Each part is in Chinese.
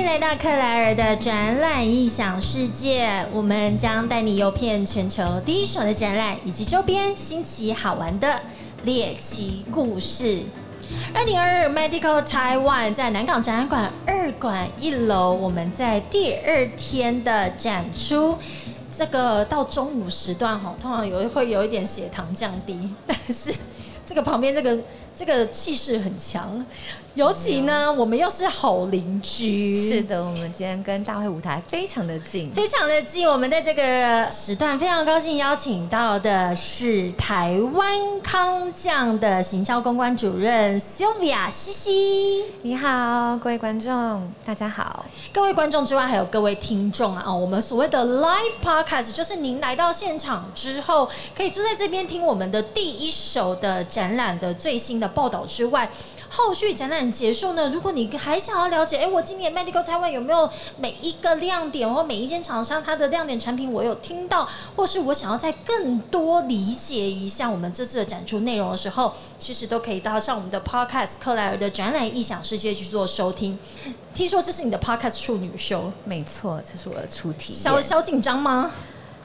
迎来到克莱尔的展览异想世界，我们将带你游遍全球第一手的展览以及周边新奇好玩的猎奇故事。二零二二 Medical Taiwan 在南港展览馆二馆一楼，我们在第二天的展出。这个到中午时段哈，通常有会有一点血糖降低，但是这个旁边这个这个气势很强。尤其呢，我们又是好邻居。是的，我们今天跟大会舞台非常的近，非常的近。我们在这个时段非常高兴邀请到的是台湾康匠的行销公关主任 Sylvia 西西。你好，各位观众，大家好。各位观众之外，还有各位听众啊！哦，我们所谓的 Live Podcast，就是您来到现场之后，可以坐在这边听我们的第一手的展览的最新的报道之外。后续展览结束呢？如果你还想要了解，哎，我今年 Medical Taiwan 有没有每一个亮点，或每一间厂商它的亮点产品，我有听到，或是我想要再更多理解一下我们这次的展出内容的时候，其实都可以到上我们的 Podcast 克莱尔的展览异想世界去做收听。听说这是你的 Podcast 处女秀，没错，这是我的初体小小紧张吗？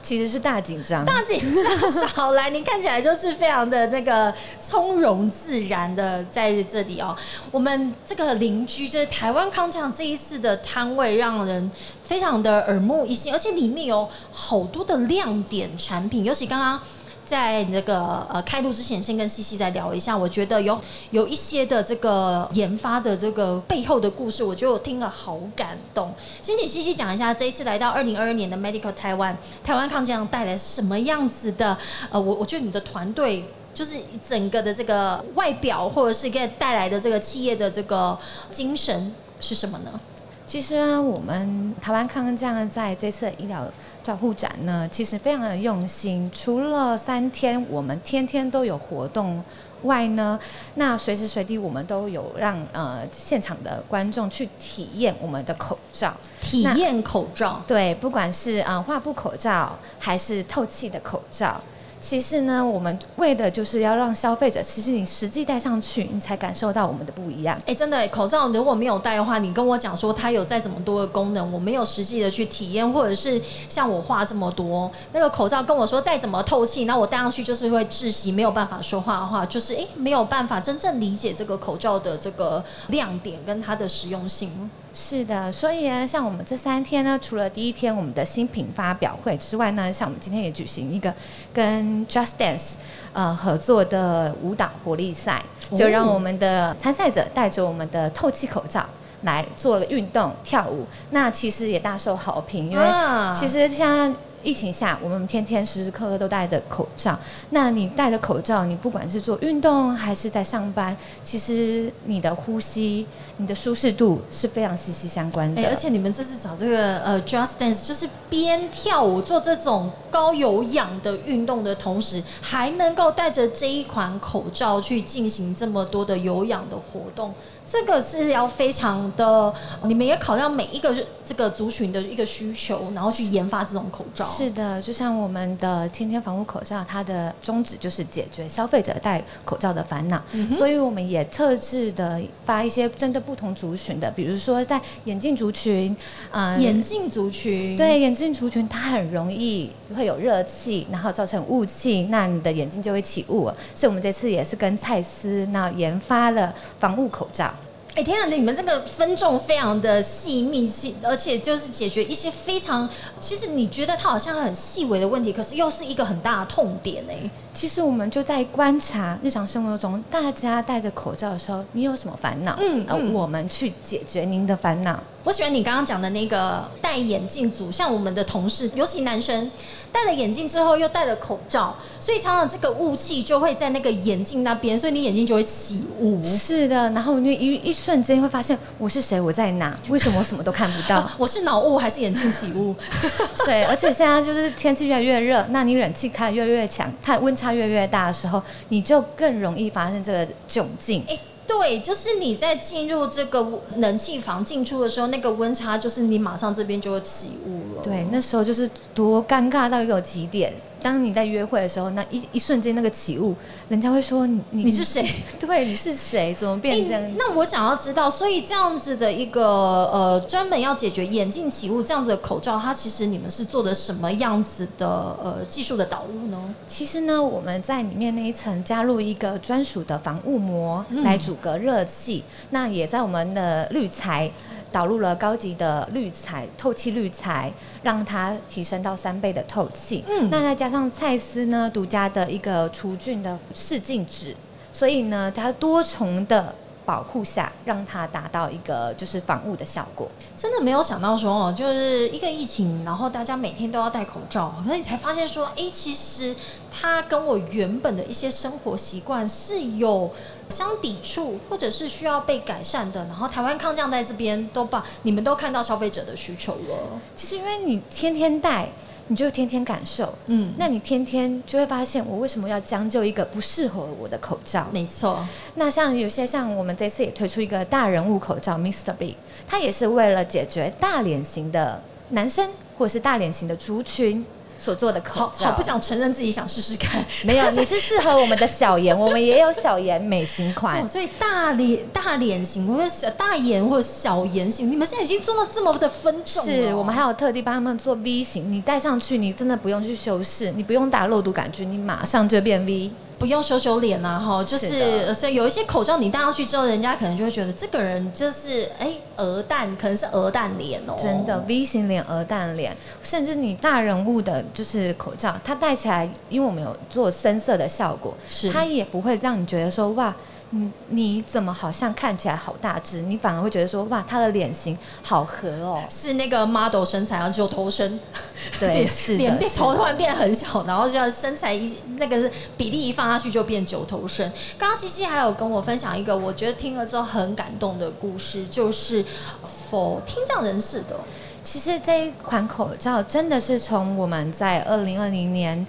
其实是大紧张，大紧张。少来，你看起来就是非常的那个从容自然的在这里哦。我们这个邻居就是台湾康匠这一次的摊位，让人非常的耳目一新，而且里面有好多的亮点产品，尤其刚刚。在那个呃开录之前，先跟西西再聊一下。我觉得有有一些的这个研发的这个背后的故事，我觉得我听了好感动。先请西西讲一下，这一次来到二零二二年的 Medical Taiwan，台湾抗战带来什么样子的？呃，我我觉得你的团队就是整个的这个外表，或者是给带来的这个企业的这个精神是什么呢？其实啊，我们台湾康健在这次医疗照护展呢，其实非常的用心。除了三天我们天天都有活动外呢，那随时随地我们都有让呃现场的观众去体验我们的口罩，体验口罩。对，不管是啊画布口罩还是透气的口罩。其实呢，我们为的就是要让消费者，其实你实际戴上去，你才感受到我们的不一样。哎，真的，口罩如果没有戴的话，你跟我讲说它有再怎么多的功能，我没有实际的去体验，或者是像我画这么多那个口罩，跟我说再怎么透气，那我戴上去就是会窒息，没有办法说话的话，就是哎没有办法真正理解这个口罩的这个亮点跟它的实用性。是的，所以呢，像我们这三天呢，除了第一天我们的新品发表会之外呢，像我们今天也举行一个跟 Just Dance 呃合作的舞蹈活力赛，就让我们的参赛者戴着我们的透气口罩来做运动跳舞，那其实也大受好评，因为其实像。疫情下，我们天天时时刻刻都戴着口罩。那你戴着口罩，你不管是做运动还是在上班，其实你的呼吸、你的舒适度是非常息息相关的。而且你们这次找这个呃，Just Dance，就是边跳舞做这种高有氧的运动的同时，还能够戴着这一款口罩去进行这么多的有氧的活动。这个是要非常的，你们也考量每一个这个族群的一个需求，然后去研发这种口罩。是的，就像我们的天天防护口罩，它的宗旨就是解决消费者戴口罩的烦恼，所以我们也特制的发一些针对不同族群的，比如说在眼镜族群，啊，眼镜族群，对，眼镜族群它很容易会有热气，然后造成雾气，那你的眼睛就会起雾，所以我们这次也是跟蔡司那研发了防雾口罩。哎，天啊，你们这个分众非常的细密细，而且就是解决一些非常，其实你觉得它好像很细微的问题，可是又是一个很大的痛点哎。其实我们就在观察日常生活中大家戴着口罩的时候，你有什么烦恼？嗯，呃，我们去解决您的烦恼。我喜欢你刚刚讲的那个戴眼镜组，像我们的同事，尤其男生戴了眼镜之后又戴了口罩，所以常常这个雾气就会在那个眼镜那边，所以你眼睛就会起雾。是的，然后你一一瞬间会发现我是谁，我在哪？为什么我什么都看不到？我是脑雾还是眼镜起雾？对，而且现在就是天气越来越热，那你冷气开的越来越强，它温差越越大的时候，你就更容易发生这个窘境。对，就是你在进入这个冷气房进出的时候，那个温差就是你马上这边就会起雾了。对，那时候就是多尴尬到一个极点。当你在约会的时候，那一一瞬间那个起雾，人家会说你你你是谁？对，你是谁？怎么变这样？那我想要知道，所以这样子的一个呃，专门要解决眼镜起雾这样子的口罩，它其实你们是做的什么样子的呃技术的导入呢？其实呢，我们在里面那一层加入一个专属的防雾膜来阻隔热气，那也在我们的滤材。导入了高级的滤材，透气滤材，让它提升到三倍的透气。嗯，那再加上蔡司呢独家的一个除菌的试镜纸，所以呢，它多重的。保护下，让它达到一个就是防雾的效果。真的没有想到说哦，就是一个疫情，然后大家每天都要戴口罩，可是你才发现说，哎，其实它跟我原本的一些生活习惯是有相抵触，或者是需要被改善的。然后台湾抗降在这边都把你们都看到消费者的需求了。其实因为你天天戴。你就天天感受，嗯，那你天天就会发现，我为什么要将就一个不适合我的口罩？没错。那像有些像我们这次也推出一个大人物口罩，Mr. B，它也是为了解决大脸型的男生或者是大脸型的族群。所做的口罩，好不想承认自己想试试看。没有，你是适合我们的小颜，我们也有小颜美型款。所以大脸大脸型或者小大眼或者小颜型，你们现在已经做到这么的分众是我们还有特地帮他们做 V 型，你戴上去，你真的不用去修饰，你不用打肉毒杆菌，你马上就变 V。不用修修脸呐，哈，就是所以有一些口罩你戴上去之后，人家可能就会觉得这个人就是哎鹅蛋，可能是鹅蛋脸哦，真的 V 型脸、鹅蛋脸，甚至你大人物的就是口罩，它戴起来，因为我们有做深色的效果，是它也不会让你觉得说哇。你你怎么好像看起来好大只？你反而会觉得说哇，他的脸型好合哦，是那个 model 身材啊，九头身，对，是脸变头突然变很小，然后像身材一那个是比例一放下去就变九头身。刚刚西西还有跟我分享一个我觉得听了之后很感动的故事，就是否听障人士的。其实这一款口罩真的是从我们在二零二零年。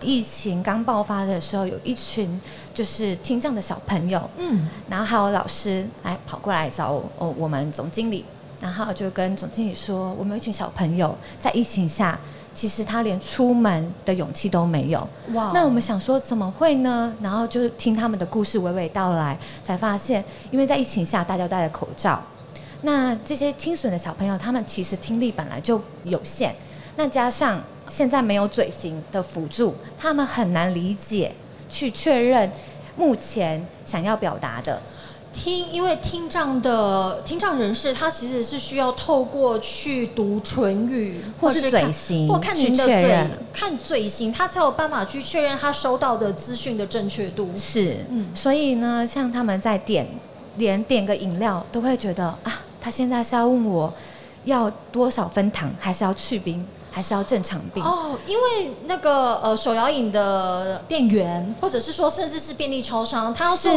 疫情刚爆发的时候，有一群就是听障的小朋友，嗯，然后还有老师来跑过来找哦我们总经理，然后就跟总经理说，我们有一群小朋友在疫情下，其实他连出门的勇气都没有。哇！那我们想说怎么会呢？然后就听他们的故事娓娓道来，才发现，因为在疫情下大家戴了口罩，那这些听损的小朋友，他们其实听力本来就有限，那加上。现在没有嘴型的辅助，他们很难理解去确认目前想要表达的听，因为听障的听障人士，他其实是需要透过去读唇语或是嘴型，或看您的嘴，看嘴型，他才有办法去确认他收到的资讯的正确度。是，嗯，所以呢，像他们在点连点个饮料，都会觉得啊，他现在是要问我要多少分糖，还是要去冰？还是要正常病。哦，因为那个呃手摇饮的店员，或者是说甚至是便利超商，他要做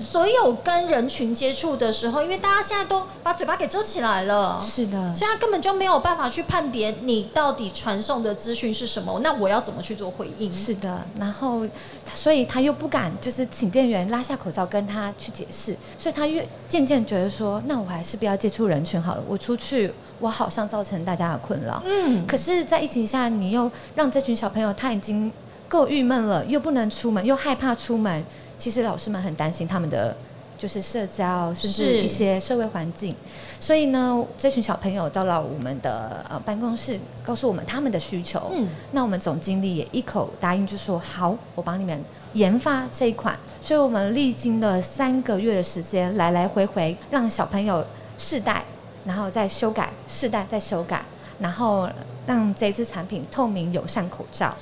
所有跟人群接触的时候，因为大家现在都把嘴巴给遮起来了，是的，所以他根本就没有办法去判别你到底传送的资讯是什么，那我要怎么去做回应？是的，然后所以他又不敢就是请店员拉下口罩跟他去解释，所以他越渐渐觉得说，那我还是不要接触人群好了，我出去我好像造成大家的困扰，嗯，可是。在疫情下，你又让这群小朋友他已经够郁闷了，又不能出门，又害怕出门。其实老师们很担心他们的就是社交，甚至一些社会环境。所以呢，这群小朋友到了我们的呃办公室，告诉我们他们的需求。嗯，那我们总经理也一口答应，就说好，我帮你们研发这一款。所以我们历经了三个月的时间，来来回回让小朋友试戴，然后再修改，试戴再修改。然后让这支产品透明友善口罩，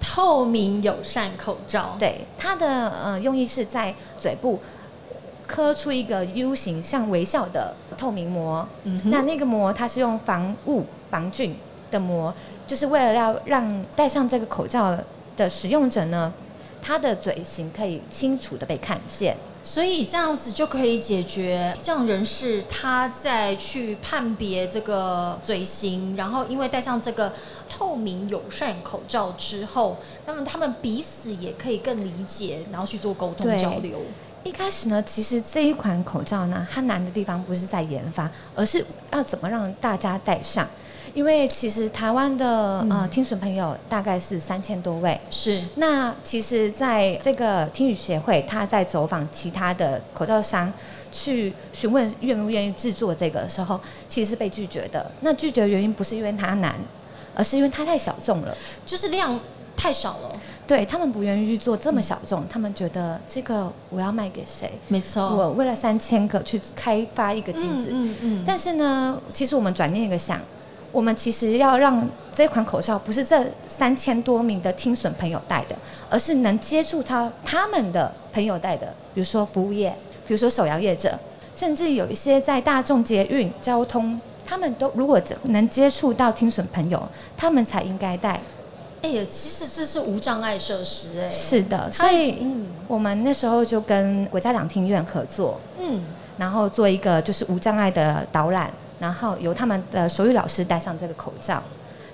透明友善口罩，对它的呃用意是在嘴部刻出一个 U 型像微笑的透明膜，嗯，那那个膜它是用防雾防菌的膜，就是为了要让戴上这个口罩的使用者呢，他的嘴型可以清楚的被看见。所以这样子就可以解决这样人士他在去判别这个嘴型，然后因为戴上这个透明友善口罩之后，那么他们彼此也可以更理解，然后去做沟通交流。一开始呢，其实这一款口罩呢，它难的地方不是在研发，而是要怎么让大家戴上。因为其实台湾的呃嗯听损朋友大概是三千多位，是那其实，在这个听语协会，他在走访其他的口罩商，去询问愿不愿意制作这个的时候，其实是被拒绝的。那拒绝的原因不是因为它难，而是因为它太小众了。就是量太少了，对他们不愿意去做这么小众，他们觉得这个我要卖给谁？没错我为了三千个去开发一个机子，嗯嗯但是呢，其实我们转念一个想，我们其实要让这款口罩不是这三千多名的听损朋友戴的，而是能接触他他们的朋友戴的，比如说服务业，比如说手摇业者，甚至有一些在大众捷运交通，他们都如果能接触到听损朋友，他们才应该戴。哎呀，其实这是无障碍设施哎，是的，所以嗯我们那时候就跟国家两厅院合作，嗯，然后做一个就是无障碍的导览，然后由他们的手语老师戴上这个口罩，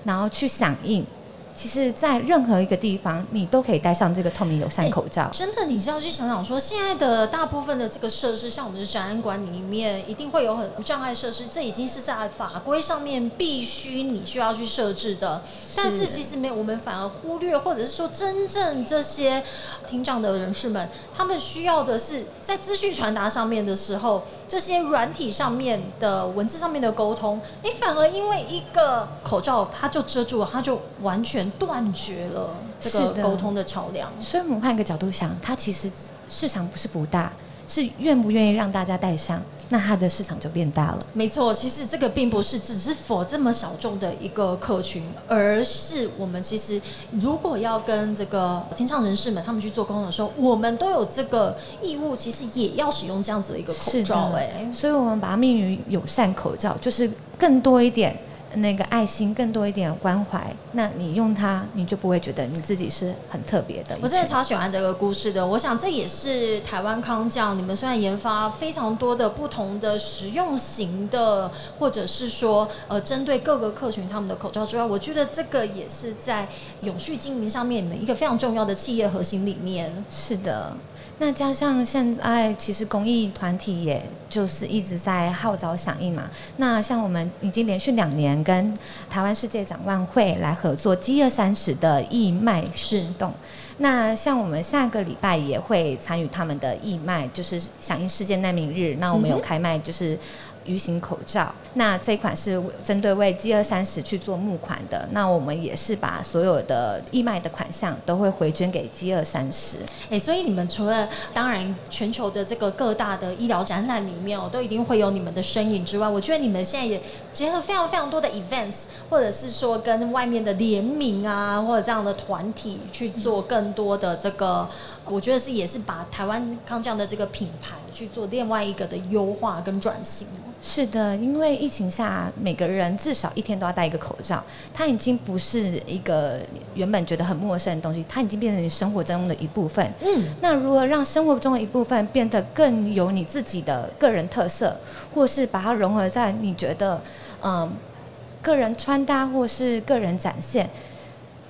然后去响应。其实，在任何一个地方，你都可以戴上这个透明友善口罩。真的，你是要去想想说，现在的大部分的这个设施，像我们的展览馆里面，一定会有很无障碍设施，这已经是在法规上面必须你需要去设置的。但是其实没有，我们反而忽略，或者是说，真正这些听障的人士们，他们需要的是在资讯传达上面的时候，这些软体上面的文字上面的沟通，你反而因为一个口罩，它就遮住了，它就完全断绝了这个是沟通的桥梁。所以我们换一个角度想，它其实市场不是不大，是愿不愿意让大家戴上，那它的市场就变大了。没错，其实这个并不是只是否这么小众的一个客群，而是我们其实如果要跟这个听障人士们他们去做沟通的时候，我们都有这个义务，其实也要使用这样子的一个口罩、的哎，所以我们把它命于友善口罩，就是更多一点那个爱心，更多一点关怀。那你用它，你就不会觉得你自己是很特别的。我真的超喜欢这个故事的。我想这也是台湾康匠，你们虽然研发非常多的不同的实用型的，或者是说呃针对各个客群他们的口罩之外，我觉得这个也是在永续经营上面你们一个非常重要的企业核心理念。是的，那加上现在其实公益团体也就是一直在号召响应嘛。那像我们已经连续两年跟台湾世界展望会来合作饥饿三十的义卖是动。那像我们下个礼拜也会参与他们的义卖，就是响应世界难民日。那我们有开卖就是。鱼形口罩，那这款是针对为 G 二三十去做募款的。那我们也是把所有的义卖的款项都会回捐给 G 二三十。哎、所以你们除了当然全球的这个各大的医疗展览里面哦，都一定会有你们的身影之外，我觉得你们现在也结合非常非常多的 events，或者是说跟外面的联名啊，或者这样的团体去做更多的这个，我觉得是也是把台湾康匠的这个品牌去做另外一个的优化跟转型。是的，因为疫情下，每个人至少一天都要戴一个口罩，它已经不是一个原本觉得很陌生的东西，它已经变成你生活中的一部分。嗯，那如何让生活中的一部分变得更有你自己的个人特色，或是把它融合在你觉得嗯个人穿搭或是个人展现，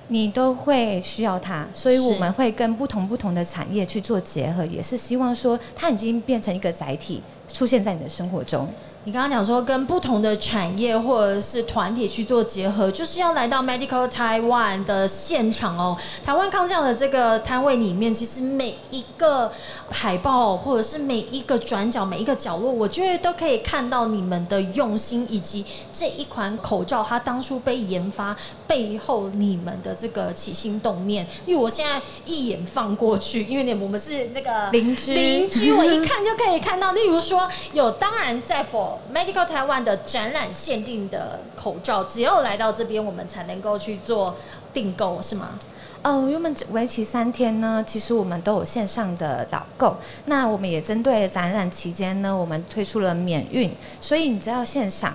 你都会需要它。所以我们会跟不同不同的产业去做结合，也是希望说它已经变成一个载体，出现在你的生活中。你刚刚讲说跟不同的产业或者是团体去做结合，就是要来到 Medical Taiwan 的现场哦。台湾康匠的这个摊位里面，其实每一个海报或者是每一个转角、每一个角落，我觉得都可以看到你们的用心，以及这一款口罩它当初被研发背后你们的这个起心动念。因为我现在一眼放过去，因为你们我们是这个邻居邻居我一看就可以看到。例如说，有当然在 Medical Taiwan 的展览限定的口罩，只有来到这边，我们才能够去做订购，是吗？哦，因为我们为期三天呢，其实我们都有线上的导购。那我们也针对展览期间呢，我们推出了免运，所以你只要线上。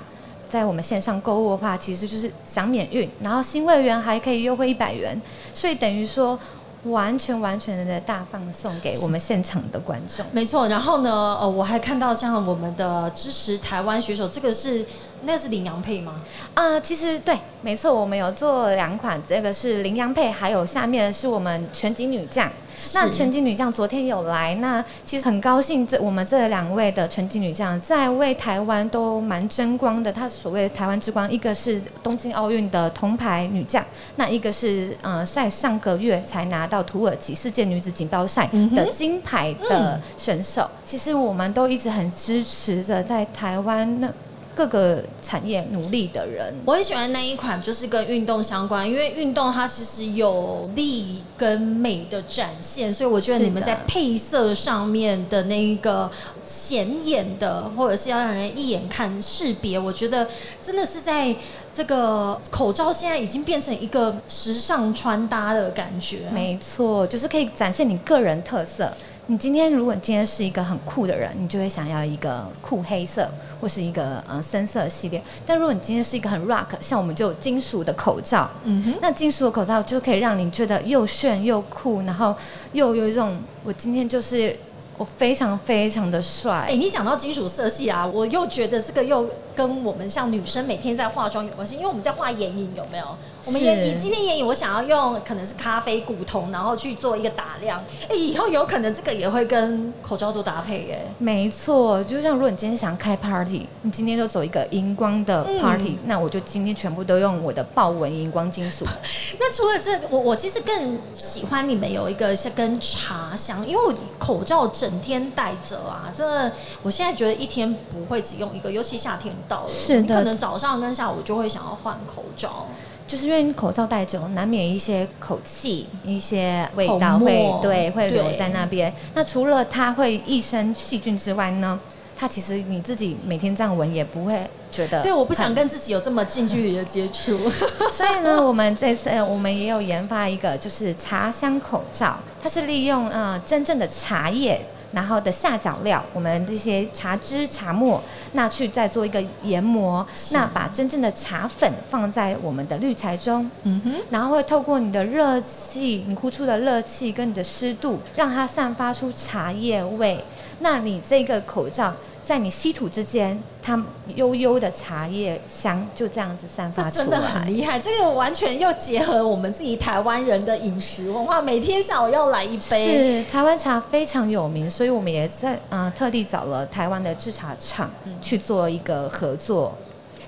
在我们线上购物的话，其实就是享免运，然后新会员还可以优惠一百元，所以等于说完全完全的大放送给我们现场的观众。没错。然后呢，呃，我还看到像我们的支持台湾选手，这个是那是羚羊配吗？啊、其实对，没错，我们有做两款，这个是羚羊配，还有下面是我们全景女将。那是全景女将昨天有来，那其实很高兴这我们这两位的全景女将在为台湾都蛮争光的。她所谓的台湾之光，一个是东京奥运的铜牌女将，那一个是呃在上个月才拿到土耳其世界女子锦标赛的金牌的选手。其实我们都一直很支持着在台湾那各个产业努力的人。我很喜欢那一款，就是跟运动相关，因为运动它其实有力跟美的展现，所以我觉得你们在配色上面的那一个显眼的，或者是要让人一眼看识别，我觉得真的是在这个口罩现在已经变成一个时尚穿搭的感觉。没错，就是可以展现你个人特色。你今天如果你今天是一个很酷的人，你就会想要一个酷黑色或是一个呃深色系列。但如果你今天是一个很 rock，像我们就有金属的口罩，嗯哼。那金属的口罩就可以让你觉得又炫又酷，然后又有一种我今天就是我非常非常的帅。哎、你讲到金属色系啊，我又觉得这个又跟我们像女生每天在化妆有关系，因为我们在画眼影，有没有？我们眼影今天眼影，我想要用可能是咖啡古铜，然后去做一个打亮。哎、以后有可能这个也会跟口罩做搭配耶。没错，就像如果你今天想开 party，你今天就走一个荧光的嗯 party，、那我就今天全部都用我的豹纹荧光金属。那除了这，我我其实更喜欢你们有一个是跟茶香，因为我口罩整天戴着啊，真的，我现在觉得一天不会只用一个，尤其夏天到了，是的你可能早上跟下午就会想要换口罩。就是因为你口罩戴久，难免一些口气、一些味道会对会留在那边。那除了它会益生细菌之外呢，它其实你自己每天这样闻也不会觉得对，我不想跟自己有这么近距离的接触。所以呢，我们这次呃我们也有研发一个就是茶香口罩，它是利用呃真正的茶叶。然后的下脚料，我们这些茶汁、茶末，那去再做一个研磨，那把真正的茶粉放在我们的滤材中，嗯哼，然后会透过你的热气，你呼出的热气跟你的湿度，让它散发出茶叶味。那你这个口罩在你吸吐之间，它悠悠的茶叶香就这样子散发出来真的很。厉害，这个完全又结合我们自己台湾人的饮食文化，每天下午要来一杯。是台湾茶非常有名，所以我们也在啊、呃特地找了台湾的制茶厂去做一个合作。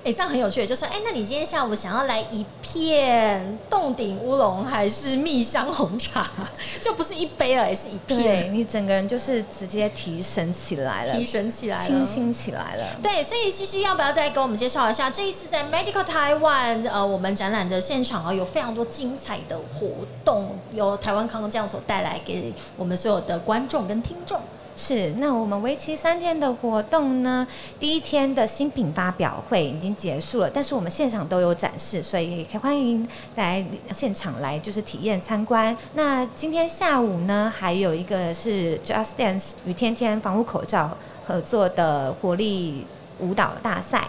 哎、这样很有趣，就是哎、那你今天下午想要来一片洞顶乌龙还是蜜香红茶，就不是一杯了，也是一对片，你整个人就是直接提神起来了提，神起来了，清新起来了。对，所以其实要不要再给我们介绍一下，这一次在 Magical Taiwan 呃，我们展览的现场啊，有非常多精彩的活动，由台湾康匠所带来给我们所有的观众跟听众。是，那我们为期三天的活动呢，第一天的新品发表会已经结束了，但是我们现场都有展示，所以可以欢迎在现场来就是体验参观。那今天下午呢，还有一个是 Just Dance 与天天防护口罩合作的活力舞蹈大赛。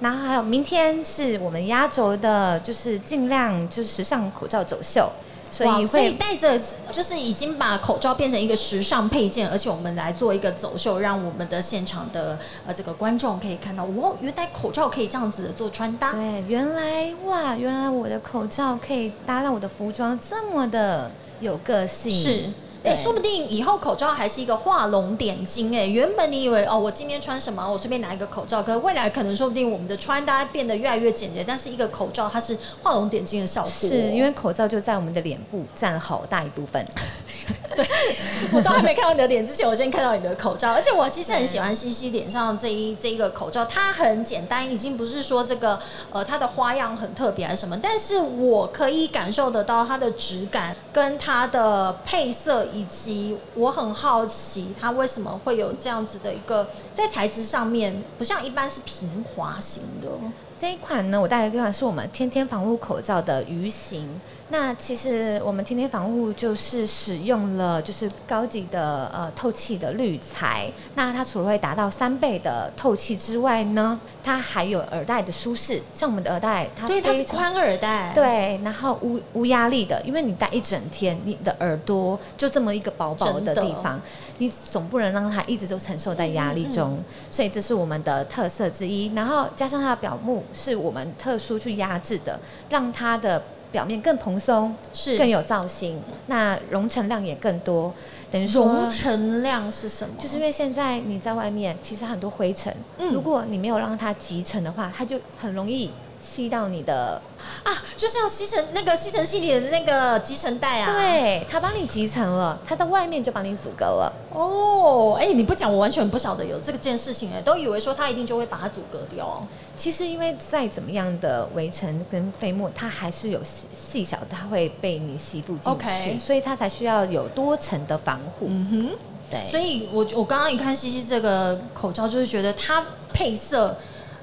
然后还有明天是我们压轴的，就是尽量就是时尚口罩走秀，所以所以会带着就是已经把口罩变成一个时尚配件，而且我们来做一个走秀，让我们的现场的呃这个观众可以看到，哇，原来口罩可以这样子的做穿搭。对，原来哇，原来我的口罩可以搭到我的服装这么的有个性，是。说不定以后口罩还是一个画龙点睛哎、原本你以为哦，我今天穿什么，我随便拿一个口罩，可是未来可能说不定我们的穿搭变得越来越简洁，但是一个口罩它是画龙点睛的效果。是因为口罩就在我们的脸部占了好大一部分。对我都还没看到你的脸之前，我先看到你的口罩，而且我其实很喜欢西西脸上这一这一个口罩，它很简单，已经不是说这个呃它的花样很特别还是什么，但是我可以感受得到它的质感跟它的配色，以及我很好奇它为什么会有这样子的一个在材质上面不像一般是平滑型的。这一款呢，我带来这款是我们天天防护口罩的鱼形。那其实我们天天防护就是使用了了就是高级的呃透气的滤材，那它除了会达到三倍的透气之外呢，它还有耳带的舒适。像我们的耳带，它对，它是宽耳带，，对，然后无无压力的，因为你戴一整天，你的耳朵就这么一个薄薄的地方，你总不能让它一直都承受在压力嗯中，所以这是我们的特色之一。然后加上它的表木是我们特殊去压制的，让它的表面更蓬松，是。更有造型，那容尘量也更多，等于说容尘量是什么？就是因为现在你在外面，其实很多灰尘，嗯。如果你没有让它集成的话，它就很容易吸到你的啊，就是要吸尘那个吸尘器里的那个集成袋啊，。对，它帮你集成了，它在外面就帮你阻隔了。哦，哎、你不讲，我完全不晓得有这个件事情哎，都以为说它一定就会把它阻隔掉。其实因为再怎么样的围尘跟飞沫，它还是有细细小的，它会被你吸附进去所以它才需要有多层的防护。嗯哼对，所以我我刚刚一看西西这个口罩，就是觉得它配色。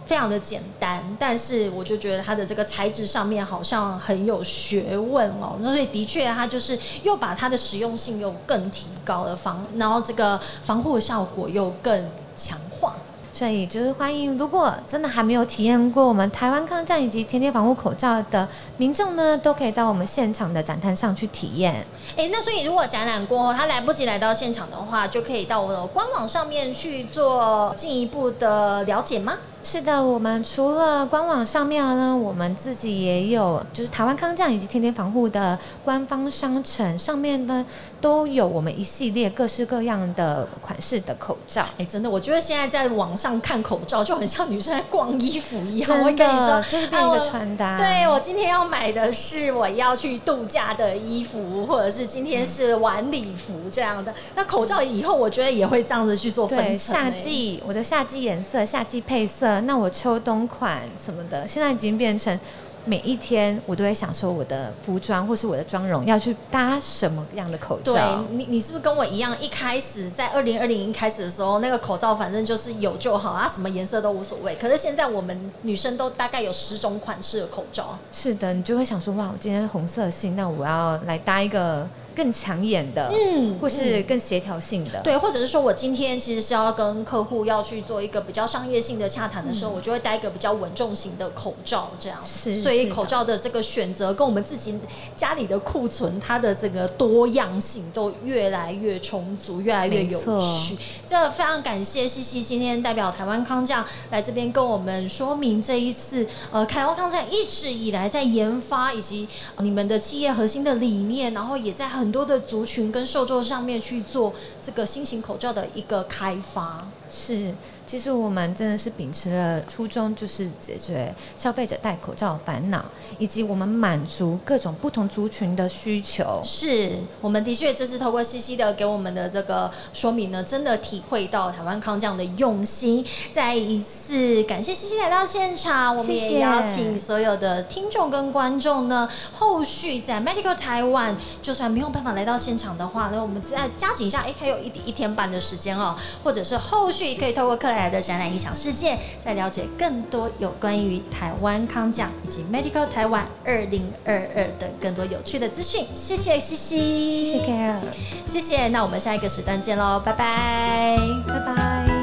非常的简单，但是我就觉得它的这个材质上面好像很有学问哦。那所以的确，它就是又把它的实用性又更提高了防，然后这个防护效果又更强化。所以就是欢迎，如果真的还没有体验过我们台湾抗战以及天天防护口罩的民众呢，都可以到我们现场的展摊上去体验。哎、那所以如果展览过后他来不及来到现场的话，就可以到我的官网上面去做进一步的了解吗？是的，我们除了官网上面呢，我们自己也有，就是台湾康匠以及天天防护的官方商城上面呢，都有我们一系列各式各样的款式的口罩。哎、真的，我觉得现在在网上看口罩就很像女生在逛衣服一样。我跟你说，就是变一个啊我穿搭对我今天要买的是我要去度假的衣服，或者是今天是晚礼服这样的。那口罩以后我觉得也会这样子去做分对，层、夏哎季我的夏季颜色、夏季配色，那我秋冬款什么的，现在已经变成每一天我都会想说我的服装或是我的妆容要去搭什么样的口对罩。你，你是不是跟我一样？一开始在二零二零一开始的时候，那个口罩反正就是有就好啊，什么颜色都无所谓。可是现在我们女生都大概有十种款式的口罩，是的，你就会想说哇，我今天红色系，那我要来搭一个更抢眼的，嗯或是更协调性的。对，或者是说我今天其实是要跟客户要去做一个比较商业性的洽谈的时候，我就会戴一个比较稳重型的口罩，这样。是所以口罩的这个选择跟我们自己家里的库存，它的这个多样性都越来越充足，越来越有趣。这非常感谢西西今天代表台湾康匠来这边跟我们说明这一次呃台湾康匠一直以来在研发以及呃你们的企业核心的理念，然后也在很很多的族群跟受众上面去做这个新型口罩的一个开发。是，其实我们真的是秉持了初衷，就是解决消费者戴口罩烦恼，以及我们满足各种不同族群的需求。是我们的确这次透过西西的给我们的这个说明呢，真的体会到台湾康匠的用心。再一次感谢西西来到现场，我们也邀请所有的听众跟观众呢，后续在 Medical 台湾，就算没有办法来到现场的话，那我们再加紧一下，哎，还有一一天半的时间哦，或者是后续可以透过克莱尔的展览影响世界，再了解更多有关于台湾康奖以及 Medical 台湾二零二二的更多有趣的资讯。谢谢西西，谢谢 Carol，谢谢。那我们下一个时段见喽，拜拜。拜拜。